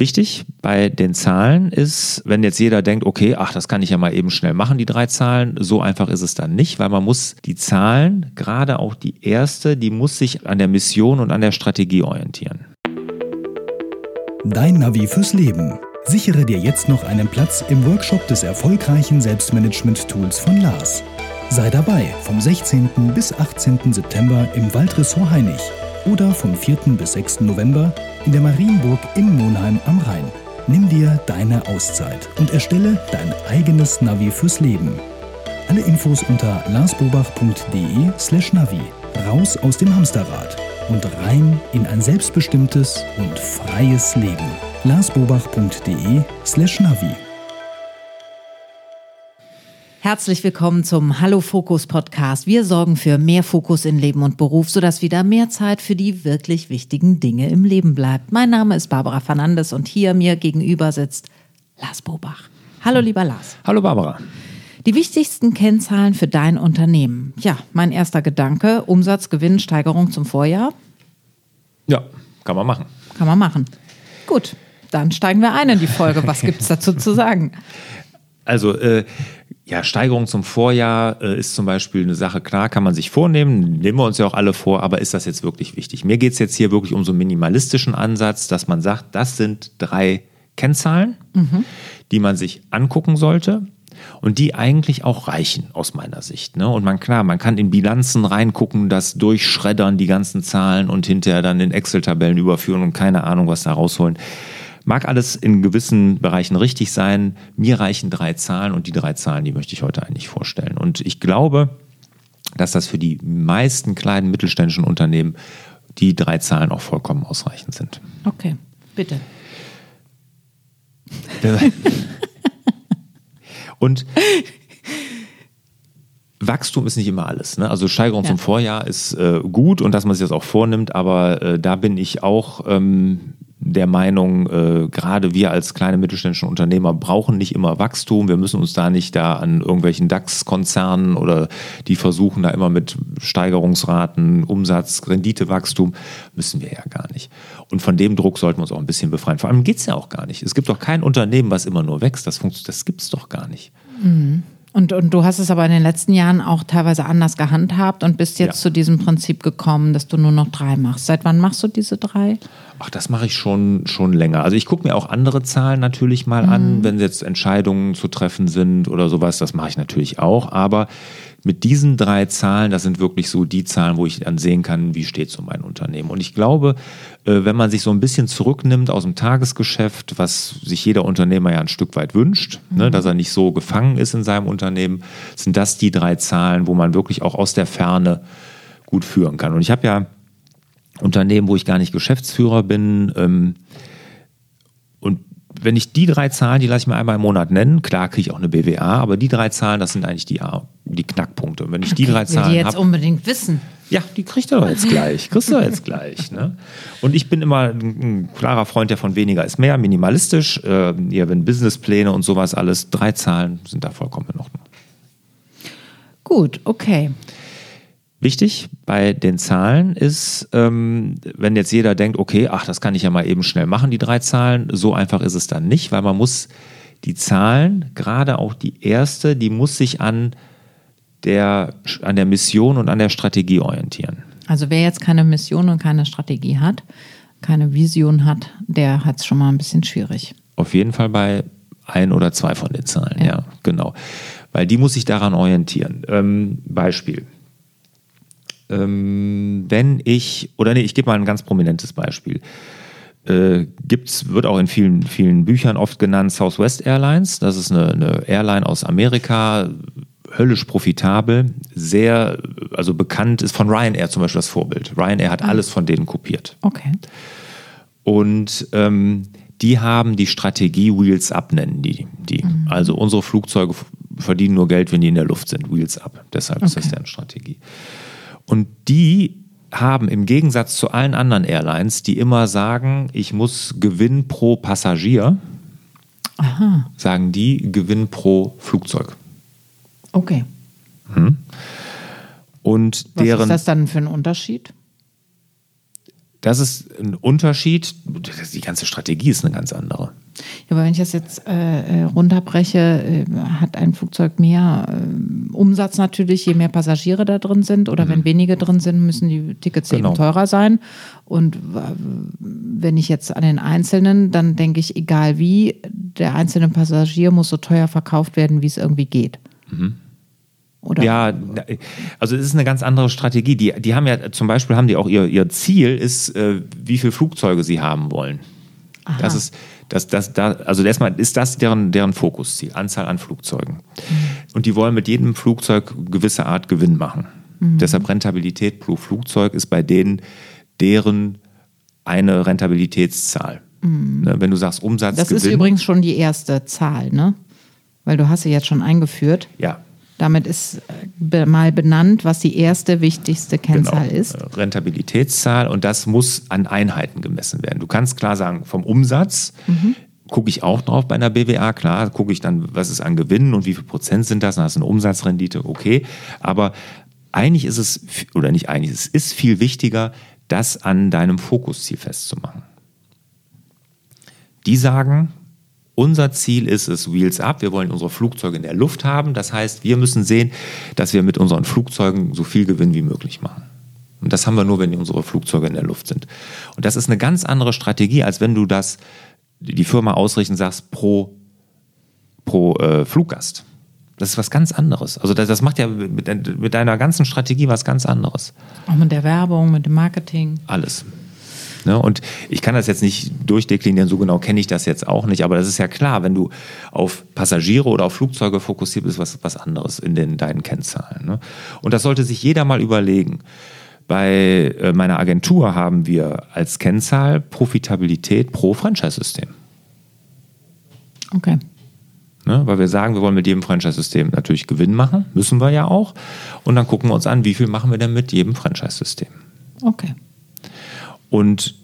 Wichtig bei den Zahlen ist, wenn jetzt jeder denkt, okay, ach, das kann ich ja mal eben schnell machen, die drei Zahlen, so einfach ist es dann nicht, weil man muss die Zahlen, gerade auch die erste, die muss sich an der Mission und an der Strategie orientieren. Dein Navi fürs Leben. Sichere dir jetzt noch einen Platz im Workshop des erfolgreichen Selbstmanagement-Tools von Lars. Sei dabei vom 16. bis 18. September im Waldressort Heinig oder vom 4. bis 6. November in der Marienburg in Monheim am Rhein. Nimm dir deine Auszeit und erstelle dein eigenes Navi fürs Leben. Alle Infos unter larsbobach.de slash Navi. Raus aus dem Hamsterrad und rein in ein selbstbestimmtes und freies Leben. larsbobach.de slash Navi. Herzlich willkommen zum Hallo Fokus Podcast. Wir sorgen für mehr Fokus in Leben und Beruf, sodass wieder mehr Zeit für die wirklich wichtigen Dinge im Leben bleibt. Mein Name ist Barbara Fernandes und hier mir gegenüber sitzt Lars Bobach. Hallo lieber Lars. Hallo Barbara. Die wichtigsten Kennzahlen für dein Unternehmen. Ja, mein erster Gedanke, Umsatz, Gewinn, Steigerung zum Vorjahr. Ja, kann man machen. Kann man machen. Gut, dann steigen wir ein in die Folge. Was gibt es dazu zu sagen? Also, äh, ja, Steigerung zum Vorjahr äh, ist zum Beispiel eine Sache, klar, kann man sich vornehmen, nehmen wir uns ja auch alle vor, aber ist das jetzt wirklich wichtig? Mir geht es jetzt hier wirklich um so einen minimalistischen Ansatz, dass man sagt, das sind drei Kennzahlen, mhm. die man sich angucken sollte und die eigentlich auch reichen aus meiner Sicht. Ne? Und man, klar, man kann in Bilanzen reingucken, das durchschreddern, die ganzen Zahlen und hinterher dann in Excel-Tabellen überführen und keine Ahnung, was da rausholen. Mag alles in gewissen Bereichen richtig sein. Mir reichen drei Zahlen und die drei Zahlen, die möchte ich heute eigentlich vorstellen. Und ich glaube, dass das für die meisten kleinen mittelständischen Unternehmen die drei Zahlen auch vollkommen ausreichend sind. Okay, bitte. und Wachstum ist nicht immer alles. Ne? Also Steigerung ja. zum Vorjahr ist äh, gut und dass man sich das auch vornimmt, aber äh, da bin ich auch ähm, der Meinung, äh, gerade wir als kleine mittelständische Unternehmer brauchen nicht immer Wachstum. Wir müssen uns da nicht da an irgendwelchen DAX-Konzernen oder die versuchen da immer mit Steigerungsraten, Umsatz, Renditewachstum, müssen wir ja gar nicht. Und von dem Druck sollten wir uns auch ein bisschen befreien. Vor allem geht es ja auch gar nicht. Es gibt doch kein Unternehmen, was immer nur wächst. Das, das gibt es doch gar nicht. Mhm. Und, und du hast es aber in den letzten Jahren auch teilweise anders gehandhabt und bist jetzt ja. zu diesem Prinzip gekommen, dass du nur noch drei machst. Seit wann machst du diese drei? Ach, das mache ich schon, schon länger. Also ich gucke mir auch andere Zahlen natürlich mal mhm. an, wenn jetzt Entscheidungen zu treffen sind oder sowas. Das mache ich natürlich auch. Aber mit diesen drei Zahlen, das sind wirklich so die Zahlen, wo ich dann sehen kann, wie steht so mein Unternehmen. Und ich glaube, äh, wenn man sich so ein bisschen zurücknimmt aus dem Tagesgeschäft, was sich jeder Unternehmer ja ein Stück weit wünscht, ne, mhm. ne, dass er nicht so gefangen ist in seinem Unternehmen, sind das die drei Zahlen, wo man wirklich auch aus der Ferne gut führen kann. Und ich habe ja Unternehmen, wo ich gar nicht Geschäftsführer bin. Ähm, und wenn ich die drei Zahlen, die lasse ich mir einmal im Monat nennen, klar kriege ich auch eine BWA, aber die drei Zahlen, das sind eigentlich die, die Knackpunkte. Und wenn ich okay, die drei Zahlen die jetzt hab, unbedingt wissen. Ja, die kriegt er jetzt gleich. Kriegst du jetzt gleich. Ne? Und ich bin immer ein, ein, klarer Freund, der von weniger ist mehr, minimalistisch. Äh, ja, wenn Businesspläne und sowas alles, drei Zahlen sind da vollkommen in Ordnung. Gut, okay. Wichtig bei den Zahlen ist, ähm, wenn jetzt jeder denkt, okay, ach, das kann ich ja mal eben schnell machen, die drei Zahlen, so einfach ist es dann nicht, weil man muss die Zahlen, gerade auch die erste, die muss sich an der, an der Mission und an der Strategie orientieren. Also wer jetzt keine Mission und keine Strategie hat, keine Vision hat, der hat es schon mal ein bisschen schwierig. Auf jeden Fall bei ein oder zwei von den Zahlen, ja, ja genau. Weil die muss sich daran orientieren. Ähm, Beispiel ähm, wenn ich, oder nee, ich gebe mal ein ganz prominentes Beispiel. Äh, gibt's, wird auch in vielen, vielen Büchern oft genannt Southwest Airlines. Das ist eine, eine Airline aus Amerika, höllisch profitabel, sehr, also bekannt ist von Ryanair zum Beispiel das Vorbild. Ryanair hat ah. alles von denen kopiert. Okay. Und ähm, die haben die Strategie Wheels Up, nennen die. die. Mhm. Also unsere Flugzeuge verdienen nur Geld, wenn die in der Luft sind. Wheels Up. Deshalb okay. ist das deren Strategie. Und die haben im Gegensatz zu allen anderen Airlines, die immer sagen, ich muss Gewinn pro Passagier, Aha. sagen die Gewinn pro Flugzeug. Okay. Hm. Und Was deren, ist das dann für ein Unterschied? das ist ein Unterschied. Die ganze Strategie ist eine ganz andere. Ja, aber wenn ich das jetzt äh, äh runterbreche, äh, hat ein Flugzeug mehr äh, Umsatz natürlich, je mehr Passagiere da drin sind. Oder mhm. wenn wenige drin sind, müssen die Tickets genau. eben teurer sein. Und wenn ich jetzt an den Einzelnen, dann denke ich, egal wie, der einzelne Passagier muss so teuer verkauft werden, wie es irgendwie geht. Mhm. Oder? Ja, also es ist eine ganz andere Strategie. Die, die haben ja zum Beispiel haben die auch ihr, ihr Ziel ist, äh, wie viele Flugzeuge sie haben wollen. Aha. Das ist, das, das, da, also erstmal ist das deren, deren Fokusziel, Anzahl an Flugzeugen. Mhm. Und die wollen mit jedem Flugzeug gewisse Art Gewinn machen. Mhm. Deshalb Rentabilität pro Flugzeug ist bei denen deren eine Rentabilitätszahl. Mhm. Ne, wenn du sagst Umsatz. Das Gewinn, ist übrigens schon die erste Zahl, ne? Weil du hast sie jetzt schon eingeführt. Ja. Damit ist äh, mal benannt, was die erste wichtigste Kennzahl genau. ist. Rentabilitätszahl und das muss an Einheiten gemessen werden. Du kannst klar sagen, vom Umsatz mhm. gucke ich auch drauf bei einer BWA, klar, gucke ich dann, was ist an Gewinnen und wie viel Prozent sind das, dann hast du eine Umsatzrendite, okay. Aber eigentlich ist es, oder nicht eigentlich, es ist viel wichtiger, das an deinem Fokusziel festzumachen. Die sagen, unser Ziel ist es, Wheels Up. Wir wollen unsere Flugzeuge in der Luft haben. Das heißt, wir müssen sehen, dass wir mit unseren Flugzeugen so viel Gewinn wie möglich machen. Und das haben wir nur, wenn unsere Flugzeuge in der Luft sind. Und das ist eine ganz andere Strategie, als wenn du das, die Firma ausrichten sagst, pro, pro äh, Fluggast. Das ist was ganz anderes. Also das, das macht ja mit, mit deiner ganzen Strategie was ganz anderes. Auch mit der Werbung, mit dem Marketing. Alles. Ne? Und ich kann das jetzt nicht durchdeklinieren, so genau kenne ich das jetzt auch nicht, aber das ist ja klar, wenn du auf Passagiere oder auf Flugzeuge fokussiert bist, was was anderes in den, deinen Kennzahlen. Ne? Und das sollte sich jeder mal überlegen. Bei äh, meiner Agentur haben wir als Kennzahl Profitabilität pro Franchise-System. Okay. Ne, weil wir sagen, wir wollen mit jedem Franchise-System natürlich Gewinn machen, müssen wir ja auch. Und dann gucken wir uns an, wie viel machen wir denn mit jedem Franchise-System. Okay. Und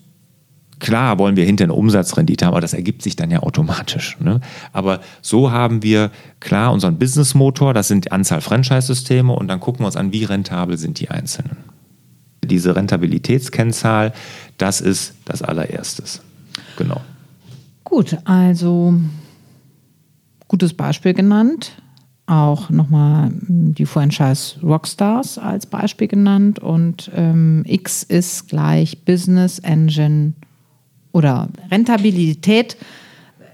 klar wollen wir hinter eine Umsatzrendite haben, aber das ergibt sich dann ja automatisch. Ne? Aber so haben wir klar unseren Businessmotor, das sind die Anzahl Franchise-Systeme und dann gucken wir uns an, wie rentabel sind die einzelnen. Diese Rentabilitätskennzahl, das ist das allererstes. Genau. Gut, also gutes Beispiel genannt auch nochmal hm, die Franchise Rockstars als Beispiel genannt und ähm, X ist gleich Business Engine oder Rentabilität.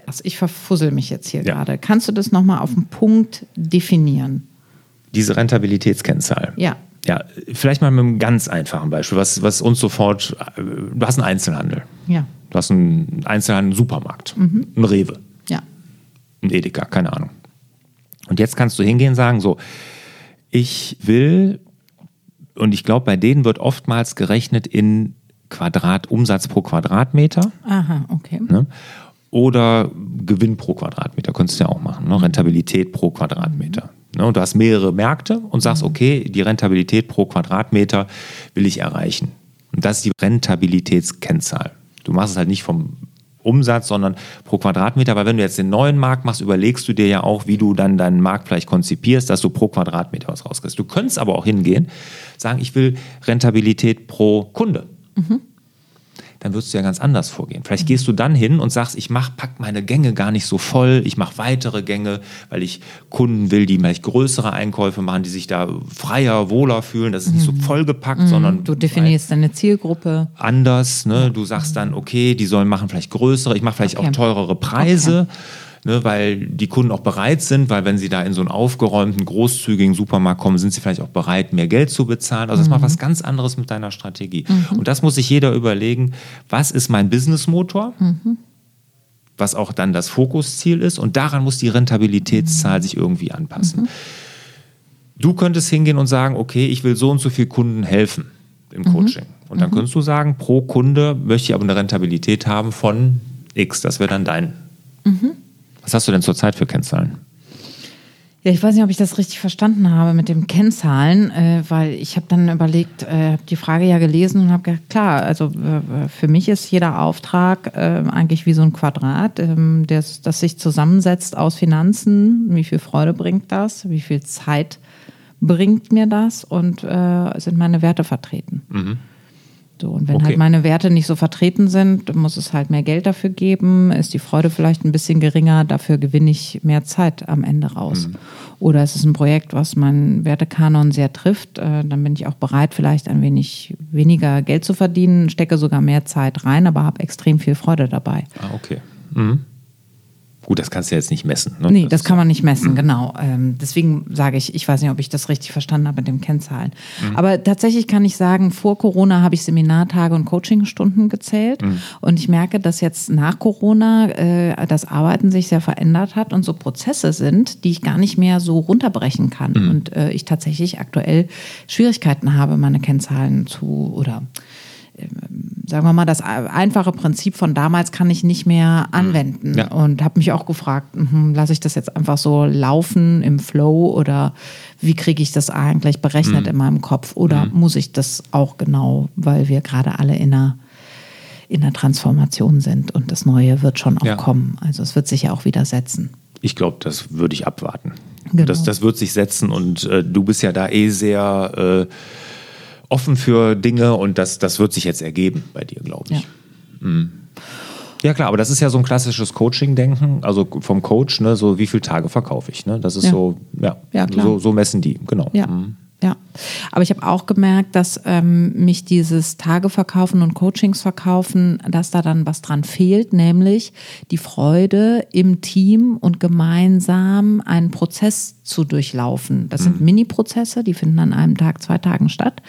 Also ich verfussel mich jetzt hier ja. gerade. Kannst du das nochmal auf den Punkt definieren? Diese Rentabilitätskennzahl. Ja. Ja, vielleicht mal mit einem ganz einfachen Beispiel, was, was uns sofort, äh, du hast einen Einzelhandel. Ja. Du hast einen Einzelhandel, einen Supermarkt, mhm. einen Rewe. Ja. Ein Edeka, keine Ahnung. Und jetzt kannst du hingehen und sagen, so, ich will, und ich glaube, bei denen wird oftmals gerechnet in Quadrat, Umsatz pro Quadratmeter. Aha, okay. Ne? Oder Gewinn pro Quadratmeter, könntest du ja auch machen, ne? Rentabilität pro Quadratmeter. Ne? Und du hast mehrere Märkte und sagst, mhm. okay, die Rentabilität pro Quadratmeter will ich erreichen. Und das ist die Rentabilitätskennzahl. Du machst es halt nicht vom Umsatz, sondern pro Quadratmeter. Weil wenn du jetzt den neuen Markt machst, überlegst du dir ja auch, wie du dann deinen Markt vielleicht konzipierst, dass du pro Quadratmeter was rauskriegst. Du könntest aber auch hingehen, sagen, ich will Rentabilität pro Kunde. Mhm dann würdest du ja ganz anders vorgehen. Vielleicht gehst du dann hin und sagst, ich mach, pack meine Gänge gar nicht so voll, ich mache weitere Gänge, weil ich Kunden will, die vielleicht größere Einkäufe machen, die sich da freier, wohler fühlen. Das ist nicht so mhm. vollgepackt, mhm. sondern du definierst deine Zielgruppe anders. Ne? Du sagst dann, okay, die sollen machen vielleicht größere, ich mache vielleicht okay. auch teurere Preise. Okay ne, weil die Kunden auch bereit sind, weil wenn sie da in so einen aufgeräumten, großzügigen Supermarkt kommen, sind sie vielleicht auch bereit, mehr Geld zu bezahlen. Also das mhm. macht was ganz anderes mit deiner Strategie. Mhm. Und das muss sich jeder überlegen, was ist mein Businessmotor? Mhm. Was auch dann das Fokusziel ist. Und daran muss die Rentabilitätszahl sich irgendwie anpassen. Mhm. Du könntest hingehen und sagen, okay, ich will so und so viel Kunden helfen im mhm. Coaching. Und dann mhm. könntest du sagen, pro Kunde möchte ich aber eine Rentabilität haben von X. Das wäre dann dein mhm. Was hast du denn zurzeit für Kennzahlen? Ja, ich weiß nicht, ob ich das richtig verstanden habe mit dem Kennzahlen, äh, weil ich habe dann überlegt, äh, habe die Frage ja gelesen und habe gedacht, klar, also äh, für mich ist jeder Auftrag äh, eigentlich wie so ein Quadrat, ähm, das, das sich zusammensetzt aus Finanzen. Wie viel Freude bringt das? Wie viel Zeit bringt mir das? Und äh, sind meine Werte vertreten? Mhm. So, und wenn Okay. halt meine Werte nicht so vertreten sind, muss es halt mehr Geld dafür geben, ist die Freude vielleicht ein bisschen geringer, dafür gewinne ich mehr Zeit am Ende raus. Mhm. Oder es ist ein Projekt, was meinen Wertekanon sehr trifft, äh, dann bin ich auch bereit, vielleicht ein wenig weniger Geld zu verdienen, stecke sogar mehr Zeit rein, aber habe extrem viel Freude dabei. Ah, okay. Mhm. Gut, das kannst du jetzt nicht messen. Ne? Nee, das ist- kann man nicht messen, genau. Ähm, deswegen sage ich, ich weiß nicht, ob ich das richtig verstanden habe mit dem Kennzahlen. Aber tatsächlich kann ich sagen, vor Corona habe ich Seminartage und Coachingstunden gezählt. Und ich merke, dass jetzt nach Corona äh, das Arbeiten sich sehr verändert hat und so Prozesse sind, die ich gar nicht mehr so runterbrechen kann. Und äh, ich tatsächlich aktuell Schwierigkeiten habe, meine Kennzahlen zu oder sagen wir mal, das einfache Prinzip von damals kann ich nicht mehr anwenden. Ja. Und habe mich auch gefragt, mhm, lasse ich das jetzt einfach so laufen im Flow oder wie kriege ich das eigentlich berechnet in meinem Kopf? Oder muss ich das auch genau, weil wir gerade alle in einer, in einer Transformation sind und das Neue wird schon auch Ja. kommen. Also es wird sich ja auch wieder setzen. Ich glaube, das würde ich abwarten. Genau. Das, das wird sich setzen und äh, du bist ja da eh sehr äh, offen für Dinge und das, das wird sich jetzt ergeben bei dir, glaube ich. Ja. Ja klar, aber das ist ja so ein klassisches Coaching-Denken, also vom Coach, ne, so wie viele Tage verkaufe ich, ne? Das ist Ja. so, ja, Ja, klar. so, so messen die, genau. Ja. Mhm. Ja, aber ich habe auch gemerkt, dass ähm, mich dieses Tageverkaufen und Coachings verkaufen, dass da dann was dran fehlt, nämlich die Freude im Team und gemeinsam einen Prozess zu durchlaufen. Das sind Mini-Prozesse, die finden an einem Tag, zwei Tagen statt.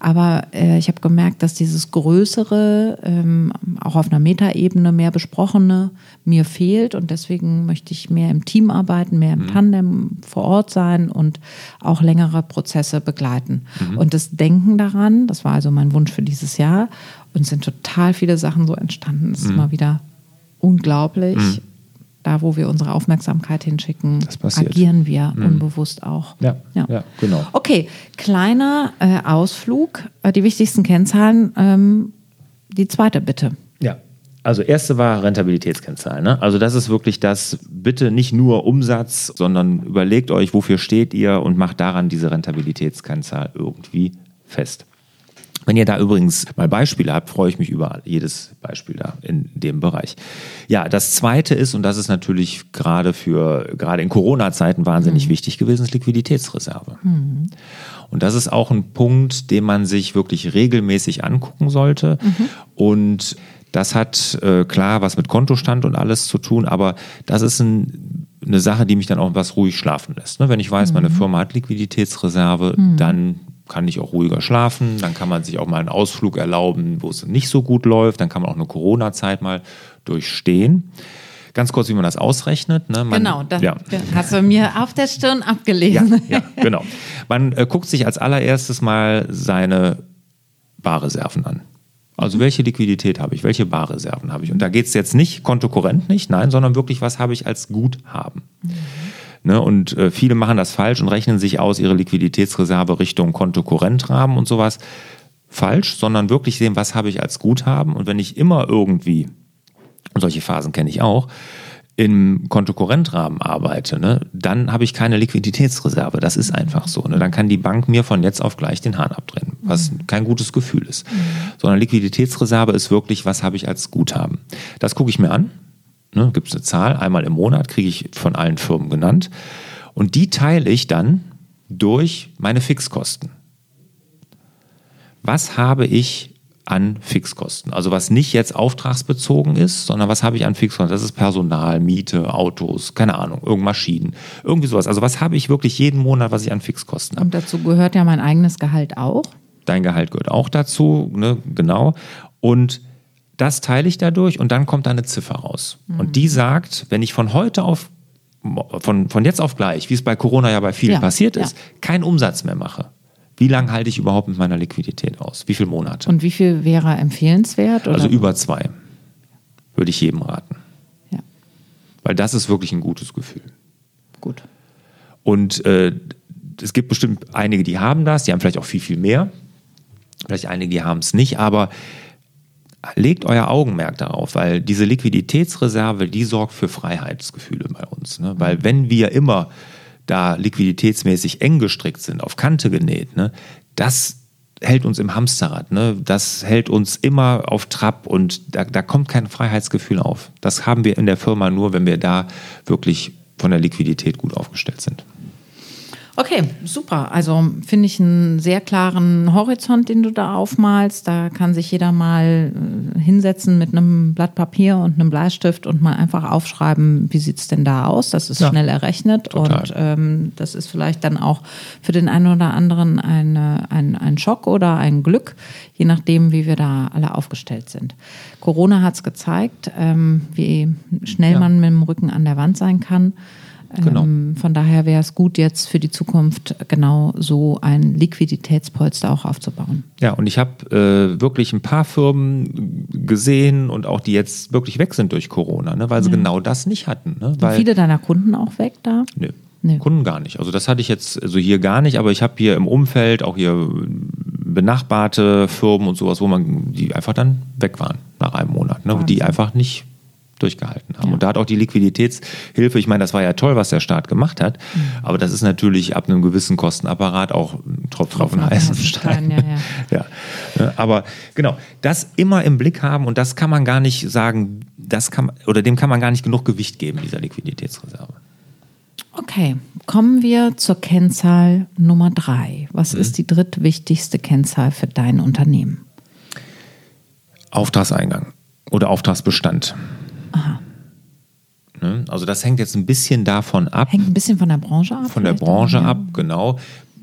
Aber äh, ich habe gemerkt, dass dieses Größere, ähm, auch auf einer Metaebene mehr besprochene, mir fehlt. Und deswegen möchte ich mehr im Team arbeiten, mehr im Tandem vor Ort sein und auch längere Prozesse begleiten. Und das Denken daran, das war also mein Wunsch für dieses Jahr. Und sind total viele Sachen so entstanden. Es ist mal wieder unglaublich. Da, wo wir unsere Aufmerksamkeit hinschicken, agieren wir unbewusst auch. Ja, ja, genau. Okay, kleiner äh, Ausflug. Äh, die wichtigsten Kennzahlen. Ähm, die zweite bitte. Ja. Also erste war Rentabilitätskennzahl. Ne? Also das ist wirklich das, bitte nicht nur Umsatz, sondern überlegt euch, wofür steht ihr und macht daran diese Rentabilitätskennzahl irgendwie fest. Wenn ihr da übrigens mal Beispiele habt, freue ich mich über jedes Beispiel da in dem Bereich. Ja, das zweite ist, und das ist natürlich gerade für, gerade in Corona-Zeiten wahnsinnig wichtig gewesen, ist Liquiditätsreserve. Und das ist auch ein Punkt, den man sich wirklich regelmäßig angucken sollte. Und das hat äh, klar was mit Kontostand und alles zu tun, aber das ist ein, eine Sache, die mich dann auch was ruhig schlafen lässt. Ne? Wenn ich weiß, meine Firma hat Liquiditätsreserve, dann kann ich auch ruhiger schlafen, dann kann man sich auch mal einen Ausflug erlauben, wo es nicht so gut läuft, dann kann man auch eine Corona-Zeit mal durchstehen. Ganz kurz, wie man das ausrechnet. Ne? Man, genau, das ja. hast du mir auf der Stirn Ja, abgelesen. ja, genau. Man äh, guckt sich als allererstes mal seine Barreserven an. Also welche Liquidität habe ich, welche Barreserven habe ich? Und da geht es jetzt nicht kontokorrent nicht, nein, sondern wirklich, was habe ich als Guthaben? Ne, und äh, viele machen das falsch und rechnen sich aus ihre Liquiditätsreserve Richtung Kontokorrentrahmen und sowas. Falsch, sondern wirklich sehen, was habe ich als Guthaben. Und wenn ich immer irgendwie, und solche Phasen kenne ich auch, im Kontokorrentrahmen arbeite, ne, dann habe ich keine Liquiditätsreserve. Das ist einfach so. Ne? Dann kann die Bank mir von jetzt auf gleich den Hahn abdrehen, was kein gutes Gefühl ist. Sondern Liquiditätsreserve ist wirklich, was habe ich als Guthaben. Das gucke ich mir an. Ne? Gibt es eine Zahl, einmal im Monat, kriege ich von allen Firmen genannt. Und die teile ich dann durch meine Fixkosten. Was habe ich an Fixkosten. Also was nicht jetzt auftragsbezogen ist, sondern was habe ich an Fixkosten? Das ist Personal, Miete, Autos, keine Ahnung, irgend Maschinen, irgendwie sowas. Also was habe ich wirklich jeden Monat, was ich an Fixkosten habe? Und dazu gehört ja mein eigenes Gehalt auch. Dein Gehalt gehört auch dazu, ne? genau. Und das teile ich dadurch und dann kommt da eine Ziffer raus. Und die sagt, wenn ich von heute auf, von, von jetzt auf gleich, wie es bei Corona ja bei vielen Ja, passiert ja. ist, keinen Umsatz mehr mache, wie lange halte ich überhaupt mit meiner Liquidität aus? Wie viele Monate? Und wie viel wäre empfehlenswert? Oder? Also über zwei. Würde ich jedem raten. Ja, Weil das ist wirklich ein gutes Gefühl. gut. Und äh, es gibt bestimmt einige, die haben das, die haben vielleicht auch viel, viel mehr. Vielleicht einige, die haben es nicht, aber legt euer Augenmerk darauf, weil diese Liquiditätsreserve, die sorgt für Freiheitsgefühle bei uns. Ne? Weil wenn wir immer da liquiditätsmäßig eng gestrickt sind, auf Kante genäht, ne, das hält uns im Hamsterrad. Ne? Das hält uns immer auf Trab und da, da kommt kein Freiheitsgefühl auf. Das haben wir in der Firma nur, wenn wir da wirklich von der Liquidität gut aufgestellt sind. Okay, super. Also finde ich einen sehr klaren Horizont, den du da aufmalst. Da kann sich jeder mal äh, hinsetzen mit einem Blatt Papier und einem Bleistift und mal einfach aufschreiben, wie sieht es denn da aus. Das ist ja, schnell errechnet total. und ähm, das ist vielleicht dann auch für den einen oder anderen eine, ein, ein Schock oder ein Glück, je nachdem, wie wir da alle aufgestellt sind. Corona hat es gezeigt, ähm, wie schnell ja. man mit dem Rücken an der Wand sein kann. Genau. Ähm, von daher wäre es gut, jetzt für die Zukunft genau so ein Liquiditätspolster auch aufzubauen. Ja, und ich habe äh, wirklich ein paar Firmen gesehen und auch die jetzt wirklich weg sind durch Corona, ne, weil sie ja. genau das nicht hatten. Ne, weil, viele deiner Kunden auch weg da? Nö. Nee. Kunden gar nicht. Also das hatte ich jetzt also hier gar nicht, aber ich habe hier im Umfeld auch hier benachbarte Firmen und sowas, wo man die einfach dann weg waren nach einem Monat, ne, die einfach nicht durchgehalten haben. Ja. Und da hat auch die Liquiditätshilfe, ich meine, das war ja toll, was der Staat gemacht hat, mhm. aber das ist natürlich ab einem gewissen Kostenapparat auch ein Tropfen auf den heißen Stein. Ja, ja. ja. Aber genau, das immer im Blick haben und das kann man gar nicht sagen, das kann oder dem kann man gar nicht genug Gewicht geben, dieser Liquiditätsreserve. Okay, kommen wir zur Kennzahl Nummer drei. Was mhm. ist die drittwichtigste Kennzahl für dein Unternehmen? Auftragseingang oder Auftragsbestand. Aha. Ne? Also das hängt jetzt ein bisschen davon ab. Hängt ein bisschen von der Branche ab. Von der Branche ab, genau.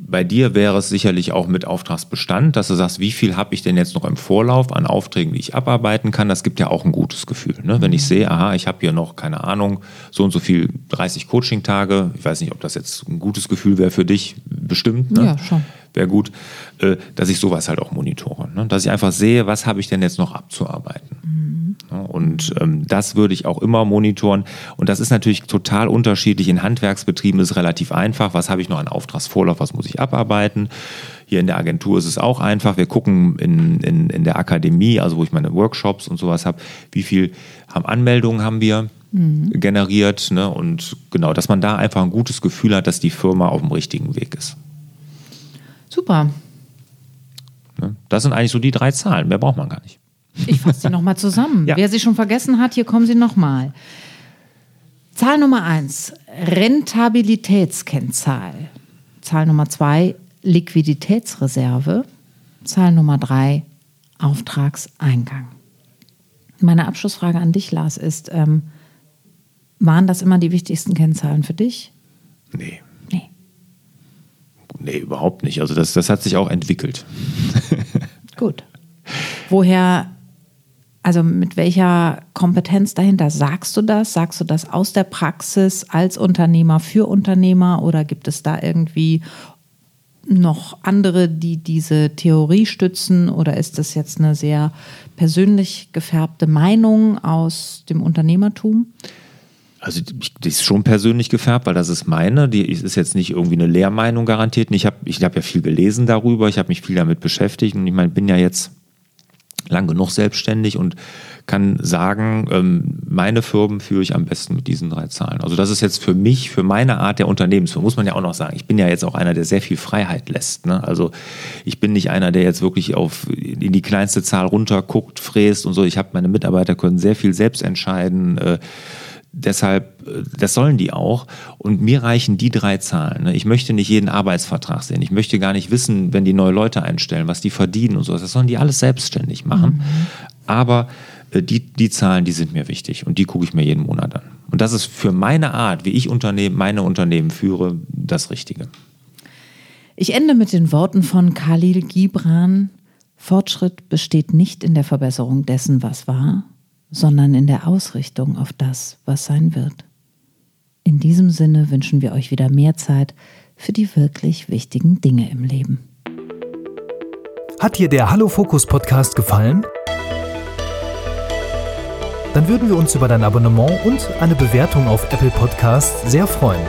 Bei dir wäre es sicherlich auch mit Auftragsbestand, dass du sagst, wie viel habe ich denn jetzt noch im Vorlauf an Aufträgen, die ich abarbeiten kann. Das gibt ja auch ein gutes Gefühl. Ne? Wenn ich sehe, aha, ich habe hier noch, keine Ahnung, so und so viel 30 Coaching-Tage. Ich weiß nicht, ob das jetzt ein gutes Gefühl wäre für dich, bestimmt. Ne? Ja, schon. Wäre gut, äh, dass ich sowas halt auch monitore. Ne? Dass ich einfach sehe, was habe ich denn jetzt noch abzuarbeiten. Mhm. Und ähm, das würde ich auch immer monitoren. Und das ist natürlich total unterschiedlich. In Handwerksbetrieben ist es relativ einfach. Was habe ich noch an Auftragsvorlauf? Was muss ich abarbeiten? Hier in der Agentur ist es auch einfach. Wir gucken in, in, in der Akademie, also wo ich meine Workshops und sowas habe, wie viel haben Anmeldungen haben wir mhm. generiert. Ne? Und genau, dass man da einfach ein gutes Gefühl hat, dass die Firma auf dem richtigen Weg ist. Super. Ne? Das sind eigentlich so die drei Zahlen. Mehr braucht man gar nicht. Ich fasse sie nochmal zusammen. Ja. Wer sie schon vergessen hat, hier kommen sie nochmal. Zahl Nummer eins, Rentabilitätskennzahl. Zahl Nummer zwei, Liquiditätsreserve. Zahl Nummer drei, Auftragseingang. Meine Abschlussfrage an dich, Lars, ist, ähm, waren das immer die wichtigsten Kennzahlen für dich? Nee. Nee. Überhaupt nicht. Also das, das hat sich auch entwickelt. Gut. Woher also mit welcher Kompetenz dahinter? Sagst du das? Sagst du das aus der Praxis als Unternehmer für Unternehmer oder gibt es da irgendwie noch andere, die diese Theorie stützen oder ist das jetzt eine sehr persönlich gefärbte Meinung aus dem Unternehmertum? Also die ist schon persönlich gefärbt, weil das ist meine. Die ist jetzt nicht irgendwie eine Lehrmeinung garantiert. Ich habe ich hab ja viel gelesen darüber, ich habe mich viel damit beschäftigt und ich meine, bin ja jetzt lang genug selbstständig und kann sagen, ähm, meine Firmen führe ich am besten mit diesen drei Zahlen. Also das ist jetzt für mich, für meine Art der Unternehmensführung, muss man ja auch noch sagen. Ich bin ja jetzt auch einer, der sehr viel Freiheit lässt. Ne? Also ich bin nicht einer, der jetzt wirklich auf in die kleinste Zahl runterguckt, fräst und so. Ich habe meine Mitarbeiter können sehr viel selbst entscheiden. Deshalb, äh, das sollen die auch. Und mir reichen die drei Zahlen. Ne? Ich möchte nicht jeden Arbeitsvertrag sehen. Ich möchte gar nicht wissen, wenn die neue Leute einstellen, was die verdienen und so. Das sollen die alles selbstständig machen. Mhm. Aber äh, die, die Zahlen, die sind mir wichtig und die gucke ich mir jeden Monat an. Und das ist für meine Art, wie ich Unternehmen, meine Unternehmen führe, das Richtige. Ich ende mit den Worten von Khalil Gibran. Fortschritt besteht nicht in der Verbesserung dessen, was war, sondern in der Ausrichtung auf das, was sein wird. In diesem Sinne wünschen wir euch wieder mehr Zeit für die wirklich wichtigen Dinge im Leben. Hat dir der Hallo Fokus Podcast gefallen? Dann würden wir uns über dein Abonnement und eine Bewertung auf Apple Podcasts sehr freuen.